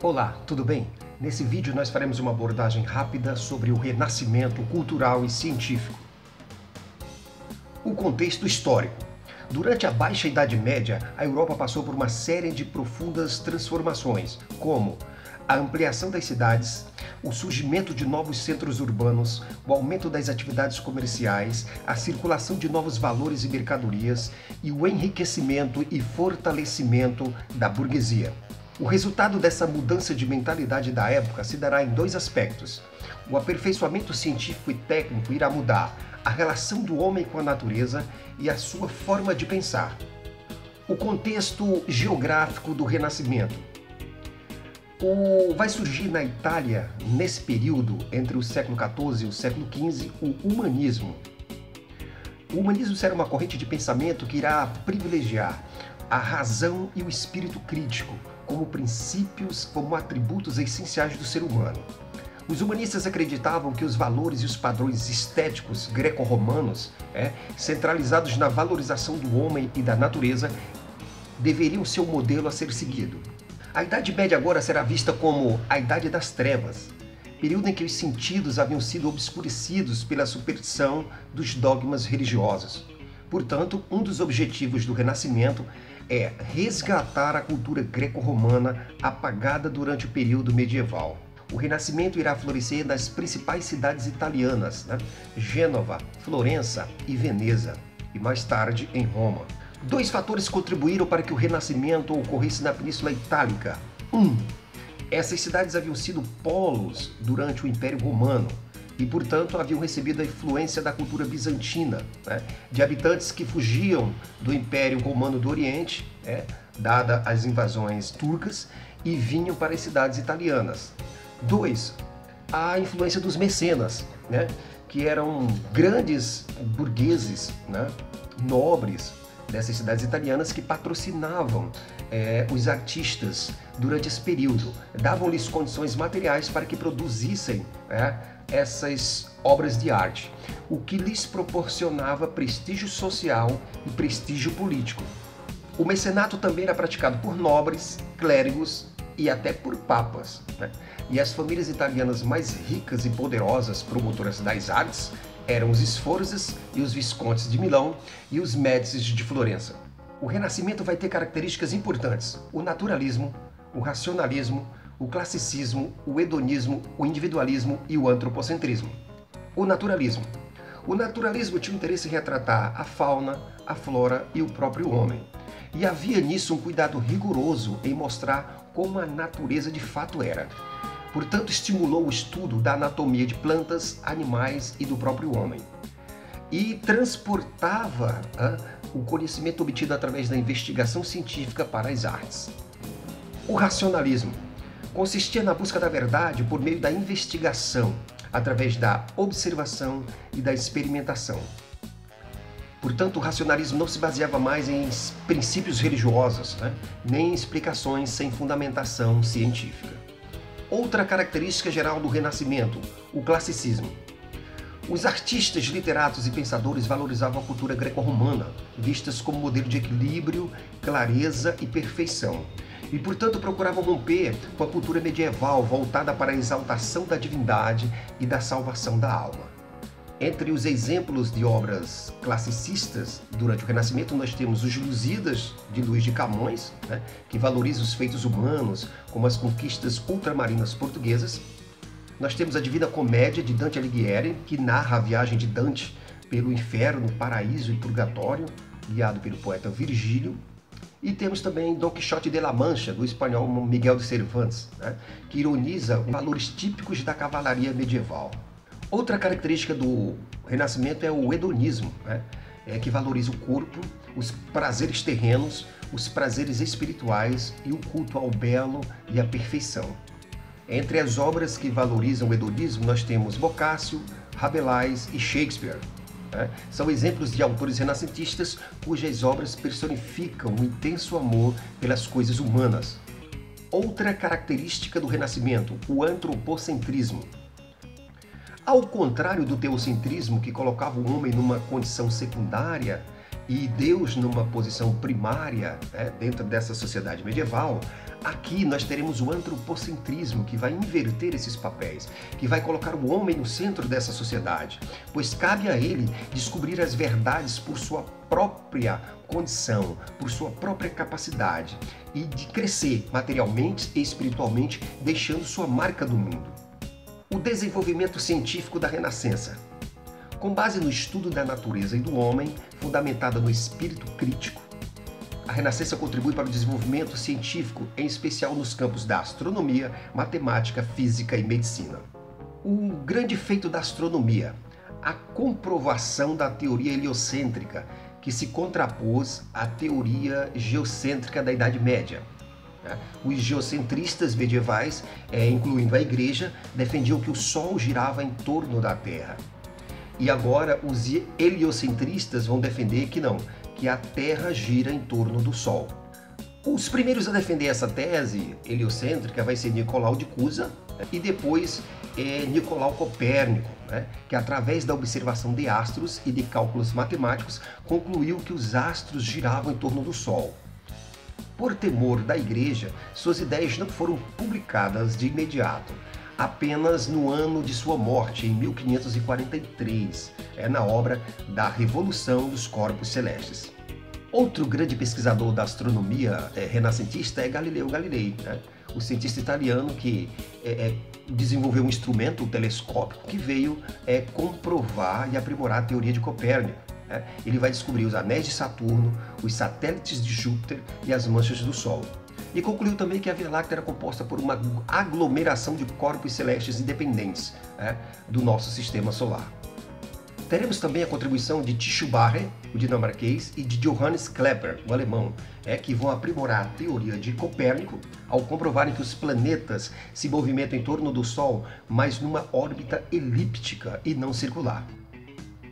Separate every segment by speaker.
Speaker 1: Olá, tudo bem? Nesse vídeo nós faremos uma abordagem rápida sobre o renascimento cultural e científico. O contexto histórico. Durante a Baixa Idade Média, a Europa passou por uma série de profundas transformações, como a ampliação das cidades, o surgimento de novos centros urbanos, o aumento das atividades comerciais, a circulação de novos valores e mercadorias e o enriquecimento e fortalecimento da burguesia. O resultado dessa mudança de mentalidade da época se dará em dois aspectos. O aperfeiçoamento científico e técnico irá mudar a relação do homem com a natureza e a sua forma de pensar. O contexto geográfico do Renascimento. O, vai surgir na Itália, nesse período, entre o século XIV e o século XV, o humanismo. O humanismo será uma corrente de pensamento que irá privilegiar a razão e o espírito crítico, como princípios, como atributos essenciais do ser humano. Os humanistas acreditavam que os valores e os padrões estéticos greco-romanos, é, centralizados na valorização do homem e da natureza, deveriam ser o modelo a ser seguido. A Idade Média agora será vista como a Idade das Trevas, período em que os sentidos haviam sido obscurecidos pela superstição dos dogmas religiosos. Portanto, um dos objetivos do Renascimento é resgatar a cultura greco-romana apagada durante o período medieval. O Renascimento irá florescer nas principais cidades italianas, né? Gênova, Florença e Veneza, e mais tarde em Roma. Dois fatores contribuíram para que o Renascimento ocorresse na Península Itálica. Um, essas cidades haviam sido polos durante o Império Romano, e, portanto, haviam recebido a influência da cultura bizantina, né? de habitantes que fugiam do Império Romano do Oriente, né? dada as invasões turcas, e vinham para as cidades italianas. Dois, a influência dos mecenas, né? que eram grandes burgueses, né? nobres dessas cidades italianas que patrocinavam é, os artistas durante esse período, davam-lhes condições materiais para que produzissem é, essas obras de arte, o que lhes proporcionava prestígio social e prestígio político. O mecenato também era praticado por nobres, clérigos e até por papas. Né? E as famílias italianas mais ricas e poderosas promotoras das artes eram os Sforzas e os Viscontes de Milão e os Médicis de Florença. O Renascimento vai ter características importantes: o naturalismo, o racionalismo, o classicismo, o hedonismo, o individualismo e o antropocentrismo. O naturalismo. O naturalismo tinha interesse em retratar a fauna, a flora e o próprio homem. E havia nisso um cuidado rigoroso em mostrar como a natureza de fato era. Portanto, estimulou o estudo da anatomia de plantas, animais e do próprio homem. E transportava ah, o conhecimento obtido através da investigação científica para as artes. O racionalismo consistia na busca da verdade por meio da investigação, através da observação e da experimentação. Portanto, o racionalismo não se baseava mais em princípios religiosos, né? nem em explicações sem fundamentação científica. Outra característica geral do Renascimento, o classicismo. Os artistas, literatos e pensadores valorizavam a cultura greco-romana, vistas como modelo de equilíbrio, clareza e perfeição, e, portanto, procuravam romper com a cultura medieval voltada para a exaltação da divindade e da salvação da alma. Entre os exemplos de obras classicistas durante o Renascimento, nós temos os Lusíadas, de Luís de Camões, né, que valoriza os feitos humanos, como as conquistas ultramarinas portuguesas. Nós temos a Divina Comédia, de Dante Alighieri, que narra a viagem de Dante pelo inferno, paraíso e purgatório, guiado pelo poeta Virgílio. E temos também Don Quixote de la Mancha, do espanhol Miguel de Cervantes, né, que ironiza valores típicos da cavalaria medieval. Outra característica do Renascimento é o hedonismo, né, é, que valoriza o corpo, os prazeres terrenos, os prazeres espirituais e o culto ao belo e à perfeição. Entre as obras que valorizam o hedonismo, nós temos Boccaccio, Rabelais e Shakespeare. Né? São exemplos de autores renascentistas cujas obras personificam o intenso amor pelas coisas humanas. Outra característica do Renascimento, o antropocentrismo. Ao contrário do teocentrismo, que colocava o homem numa condição secundária e Deus numa posição primária né, dentro dessa sociedade medieval, Aqui nós teremos o antropocentrismo, que vai inverter esses papéis, que vai colocar o homem no centro dessa sociedade, pois cabe a ele descobrir as verdades por sua própria condição, por sua própria capacidade e de crescer materialmente e espiritualmente, deixando sua marca no mundo. O desenvolvimento científico da Renascença. Com base no estudo da natureza e do homem, fundamentada no espírito crítico, a Renascença contribui para o desenvolvimento científico, em especial nos campos da astronomia, matemática, física e medicina. O grande feito da astronomia, a comprovação da teoria heliocêntrica, que se contrapôs à teoria geocêntrica da Idade Média. Né? Os geocentristas medievais, é, incluindo a Igreja, defendiam que o Sol girava em torno da Terra. E agora os heliocentristas vão defender que não, que a Terra gira em torno do Sol. Os primeiros a defender essa tese heliocêntrica vai ser Nicolau de Cusa né, e depois é Nicolau Copérnico, né, que através da observação de astros e de cálculos matemáticos concluiu que os astros giravam em torno do Sol. Por temor da Igreja, suas ideias não foram publicadas de imediato, apenas no ano de sua morte, em 1543, é na obra da Revolução dos Corpos Celestes. Outro grande pesquisador da astronomia é, renascentista é Galileu Galilei, né? o cientista italiano que é, é, desenvolveu um instrumento, o telescópio, que veio é, comprovar e aprimorar a teoria de Copérnico. Né? Ele vai descobrir os anéis de Saturno, os satélites de Júpiter e as manchas do Sol e concluiu também que a Via Láctea era composta por uma aglomeração de corpos celestes independentes é, do nosso sistema solar. Teremos também a contribuição de Brahe, o dinamarquês, e de Johannes Kepler, o alemão, é, que vão aprimorar a teoria de Copérnico ao comprovarem que os planetas se movimentam em torno do Sol, mas numa órbita elíptica e não circular.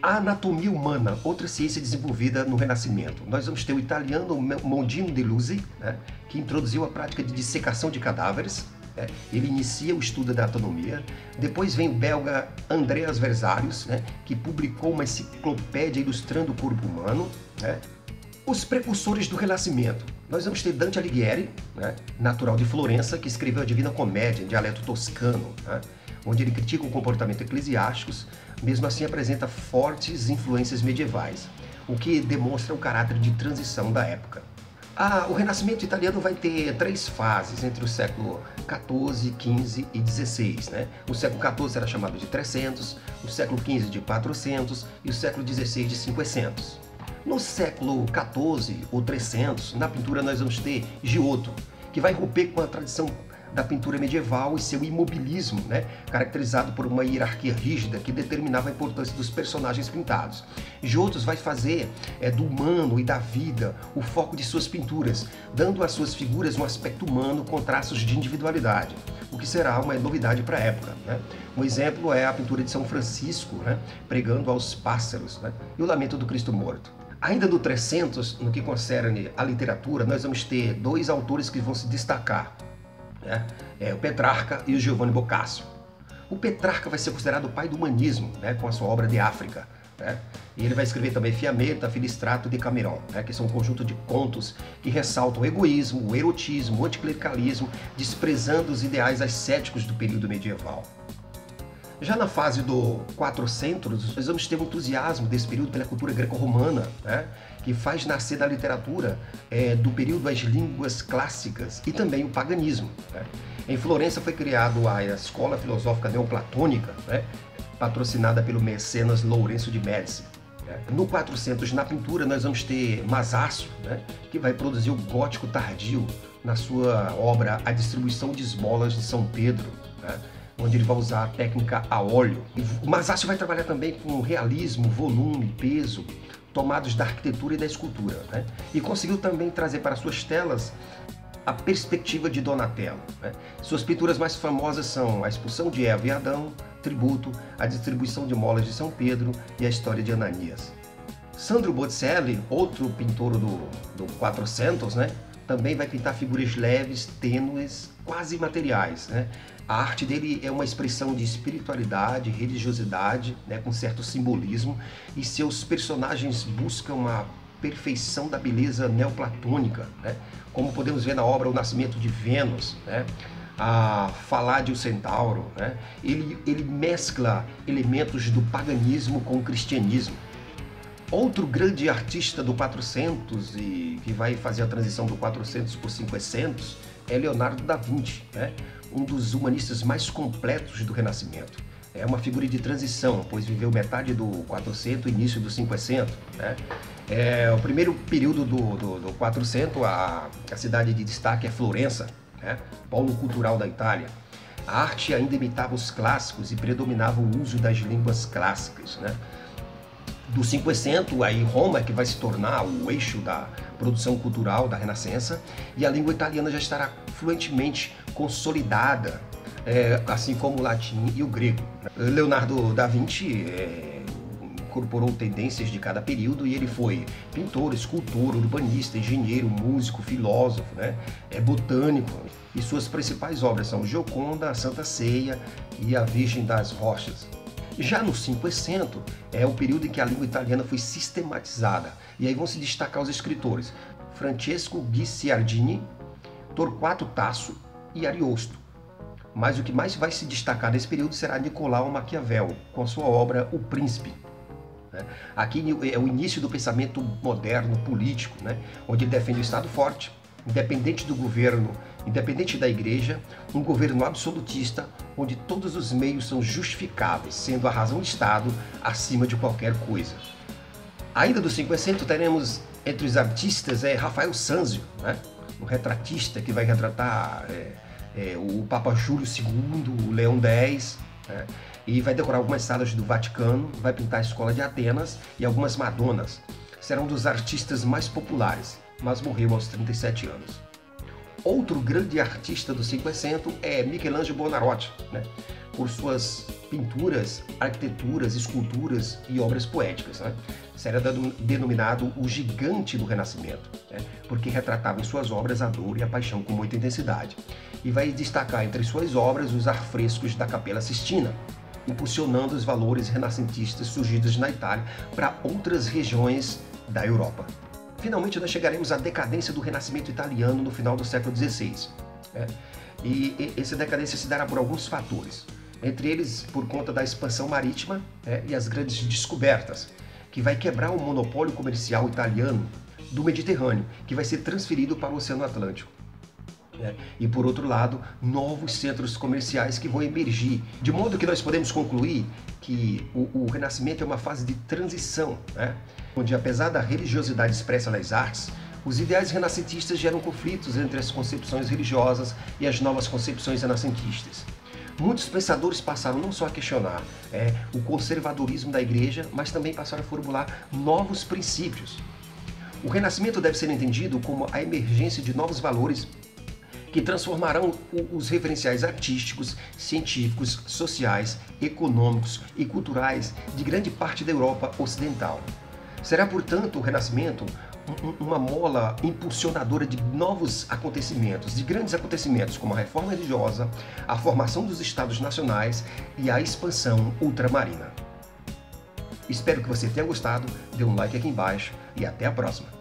Speaker 1: A anatomia humana, outra ciência desenvolvida no Renascimento. Nós vamos ter o italiano Mondino de Luzi, né, que introduziu a prática de dissecação de cadáveres. Né, ele inicia o estudo da anatomia. Depois vem o belga Andreas Versarius, né, que publicou uma enciclopédia ilustrando o corpo humano. Né. Os precursores do Renascimento. Nós vamos ter Dante Alighieri, né, natural de Florença, que escreveu a Divina Comédia em dialeto toscano, né, onde ele critica o comportamento eclesiásticos, mesmo assim apresenta fortes influências medievais, o que demonstra o caráter de transição da época. Ah, o Renascimento italiano vai ter três fases entre o século XIV, XV e XVI. Né? O século XIV era chamado de 300, o século XV de 400 e o século XVI de 500. No século XIV ou 300, na pintura nós vamos ter Giotto, que vai romper com a tradição da pintura medieval e seu imobilismo, né, caracterizado por uma hierarquia rígida que determinava a importância dos personagens pintados. Giotto vai fazer é, do humano e da vida o foco de suas pinturas, dando às suas figuras um aspecto humano com traços de individualidade, o que será uma novidade para a época. Né? Um exemplo é a pintura de São Francisco, né, pregando aos pássaros, né, e o Lamento do Cristo Morto. Ainda do 300, no que concerne à literatura, nós vamos ter dois autores que vão se destacar né? é, o Petrarca e o Giovanni Boccaccio. O Petrarca vai ser considerado o pai do humanismo, né, com a sua obra de África. Né? E ele vai escrever também Fiametta, Filistrato e Decameron, né, que são um conjunto de contos que ressaltam o egoísmo, o erotismo, o anticlericalismo, desprezando os ideais ascéticos do período medieval. Já na fase do 400, nós vamos ter um entusiasmo desse período pela cultura greco-romana, né? que faz nascer da literatura é, do período as línguas clássicas e também o paganismo. Né? Em Florença foi criada a Escola Filosófica Neoplatônica, né? patrocinada pelo mecenas Lourenço de Médici. Né? No 400, na pintura, nós vamos ter Masácio, né? que vai produzir o gótico tardio na sua obra A Distribuição de Esmolas de São Pedro. Né? Onde ele vai usar a técnica a óleo. O vai trabalhar também com realismo, volume, peso, tomados da arquitetura e da escultura. Né? E conseguiu também trazer para suas telas a perspectiva de Donatello. Né? Suas pinturas mais famosas são A Expulsão de Eva e Adão, Tributo, A Distribuição de Molas de São Pedro e A História de Ananias. Sandro Botticelli, outro pintor do, do 400, né? também vai pintar figuras leves, tênues, quase materiais. Né? A arte dele é uma expressão de espiritualidade, religiosidade, né, com certo simbolismo, e seus personagens buscam uma perfeição da beleza neoplatônica, né? como podemos ver na obra O Nascimento de Vênus, né? a Faládio Centauro. Né? Ele, ele mescla elementos do paganismo com o cristianismo. Outro grande artista do 400 e que vai fazer a transição do 400 para o 500 é Leonardo da Vinci, né? Um dos humanistas mais completos do Renascimento. É uma figura de transição, pois viveu metade do 400 e início do 500. Né? É, o primeiro período do, do, do 400, a, a cidade de destaque é Florença, né? polo cultural da Itália. A arte ainda imitava os clássicos e predominava o uso das línguas clássicas. Né? Do 500, aí Roma é que vai se tornar o eixo da produção cultural da Renascença, e a língua italiana já estará fluentemente consolidada, é, assim como o latim e o grego. Leonardo da Vinci é, incorporou tendências de cada período e ele foi pintor, escultor, urbanista, engenheiro, músico, filósofo, né? é botânico. E suas principais obras são Gioconda, a Santa Ceia e a Virgem das Rochas. Já no Cinquecento é o período em que a língua italiana foi sistematizada. E aí vão se destacar os escritores Francesco Guicciardini, Torquato Tasso e Ariosto. Mas o que mais vai se destacar nesse período será Nicolau Maquiavel, com a sua obra O Príncipe. Né? Aqui é o início do pensamento moderno político, né? onde ele defende o Estado forte, independente do governo, independente da igreja, um governo absolutista onde todos os meios são justificáveis, sendo a razão do Estado acima de qualquer coisa. Ainda do 500 teremos entre os artistas é Rafael Sanzio, né? um retratista que vai retratar é, é, o Papa Júlio II, o Leão X, né? e vai decorar algumas salas do Vaticano, vai pintar a Escola de Atenas e algumas Madonas. Será um dos artistas mais populares mas morreu aos 37 anos. Outro grande artista do Cinquecento é Michelangelo Buonarroti, né? por suas pinturas, arquiteturas, esculturas e obras poéticas. Né? Será denominado o gigante do Renascimento, né? porque retratava em suas obras a dor e a paixão com muita intensidade. E vai destacar entre suas obras os arfrescos da Capela Sistina, impulsionando os valores renascentistas surgidos na Itália para outras regiões da Europa. Finalmente, nós chegaremos à decadência do Renascimento italiano no final do século XVI. Né? E, essa decadência se dará por alguns fatores, entre eles por conta da expansão marítima né? e as grandes descobertas, que vai quebrar o monopólio comercial italiano do Mediterrâneo, que vai ser transferido para o Oceano Atlântico. Né? E por outro lado, novos centros comerciais que vão emergir, de modo que nós podemos concluir que o, o Renascimento é uma fase de transição, né? onde apesar da religiosidade expressa nas artes, os ideais renascentistas geram conflitos entre as concepções religiosas e as novas concepções renascentistas. Muitos pensadores passaram não só a questionar é, o conservadorismo da igreja, mas também passaram a formular novos princípios. O Renascimento deve ser entendido como a emergência de novos valores que transformarão os referenciais artísticos, científicos, sociais, econômicos e culturais de grande parte da Europa Ocidental. Será, portanto, o Renascimento uma mola impulsionadora de novos acontecimentos, de grandes acontecimentos como a reforma religiosa, a formação dos estados nacionais e a expansão ultramarina. Espero que você tenha gostado, dê um like aqui embaixo e até a próxima.